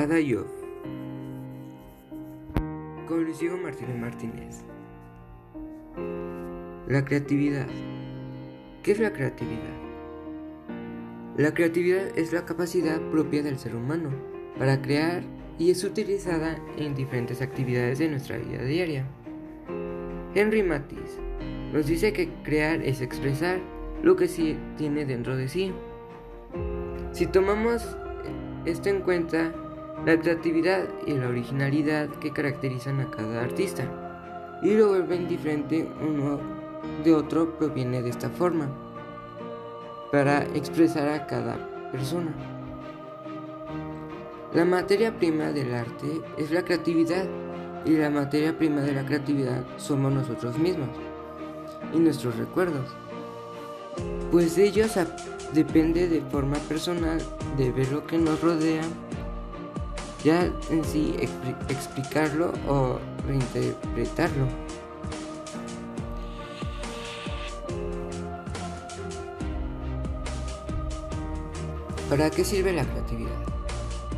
Adayo. Con Luis Martínez Martínez. La creatividad. ¿Qué es la creatividad? La creatividad es la capacidad propia del ser humano para crear y es utilizada en diferentes actividades de nuestra vida diaria. Henry Matisse nos dice que crear es expresar lo que sí tiene dentro de sí. Si tomamos esto en cuenta, la creatividad y la originalidad que caracterizan a cada artista y lo vuelven diferente uno de otro proviene de esta forma para expresar a cada persona. La materia prima del arte es la creatividad y la materia prima de la creatividad somos nosotros mismos y nuestros recuerdos, pues de ellos depende de forma personal de ver lo que nos rodea ya en sí explicarlo o reinterpretarlo. ¿Para qué sirve la creatividad?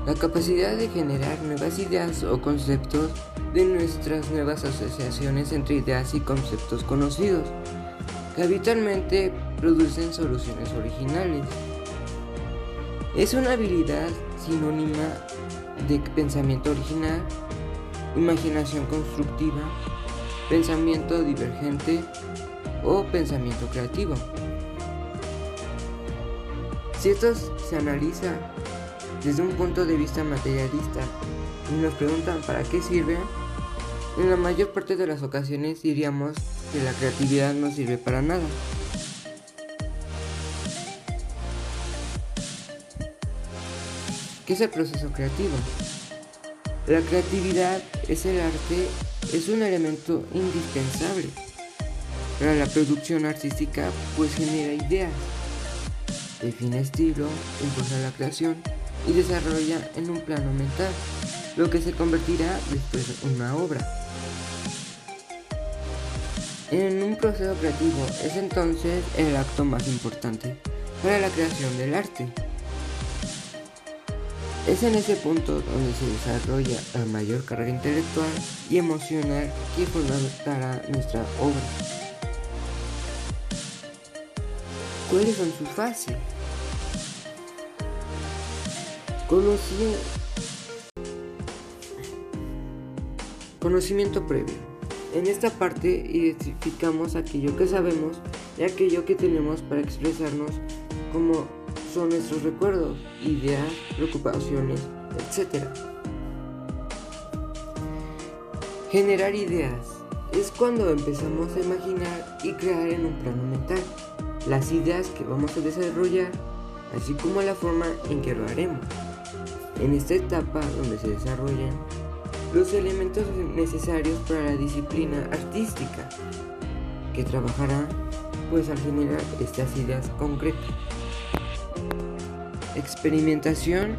La capacidad de generar nuevas ideas o conceptos de nuestras nuevas asociaciones entre ideas y conceptos conocidos, que habitualmente producen soluciones originales. Es una habilidad sinónima de pensamiento original, imaginación constructiva, pensamiento divergente o pensamiento creativo. Si esto se analiza desde un punto de vista materialista y nos preguntan para qué sirve, en la mayor parte de las ocasiones diríamos que la creatividad no sirve para nada. ¿Qué es el proceso creativo? La creatividad es el arte, es un elemento indispensable para la producción artística, pues genera ideas, define estilo, impulsa la creación y desarrolla en un plano mental, lo que se convertirá después en una obra. En un proceso creativo es entonces el acto más importante para la creación del arte. Es en ese punto donde se desarrolla la mayor carga intelectual y emocional que fundamentará nuestra obra. ¿Cuáles son sus fases? Conocimiento previo. En esta parte identificamos aquello que sabemos y aquello que tenemos para expresarnos como son nuestros recuerdos, ideas, preocupaciones, etc. Generar ideas es cuando empezamos a imaginar y crear en un plano mental las ideas que vamos a desarrollar, así como la forma en que lo haremos. En esta etapa donde se desarrollan los elementos necesarios para la disciplina artística, que trabajará pues al generar estas ideas concretas. Experimentación.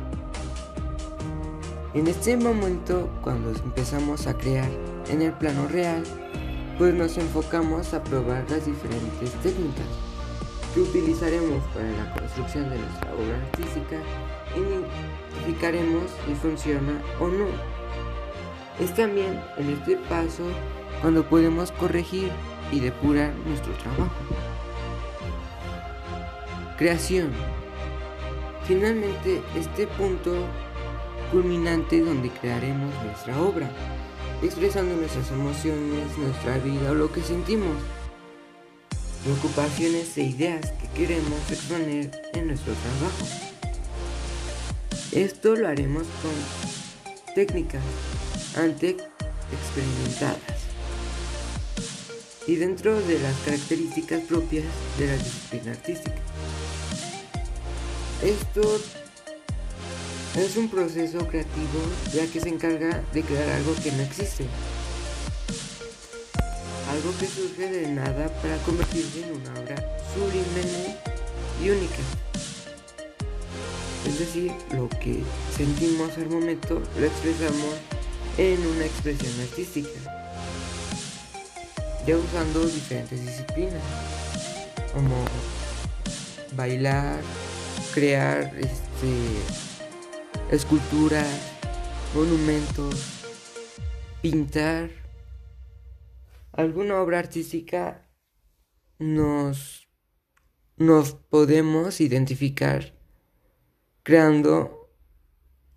En este momento, cuando empezamos a crear en el plano real, pues nos enfocamos a probar las diferentes técnicas que utilizaremos para la construcción de nuestra obra artística y identificaremos si funciona o no. Es también en este paso cuando podemos corregir y depurar nuestro trabajo. Creación. Finalmente, este punto culminante donde crearemos nuestra obra, expresando nuestras emociones, nuestra vida o lo que sentimos, preocupaciones e ideas que queremos exponer en nuestro trabajo. Esto lo haremos con técnicas ante experimentadas y dentro de las características propias de la disciplina artística. Esto es un proceso creativo ya que se encarga de crear algo que no existe. Algo que surge de nada para convertirse en una obra sublime y única. Es decir, lo que sentimos al momento lo expresamos en una expresión artística. Ya usando diferentes disciplinas, como bailar, crear este, esculturas, monumentos, pintar alguna obra artística, nos, nos podemos identificar creando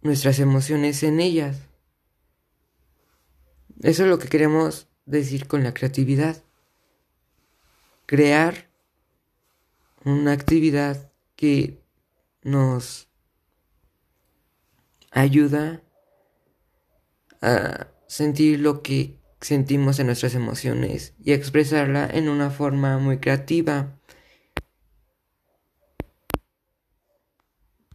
nuestras emociones en ellas. Eso es lo que queremos decir con la creatividad. Crear una actividad que nos ayuda a sentir lo que sentimos en nuestras emociones y expresarla en una forma muy creativa.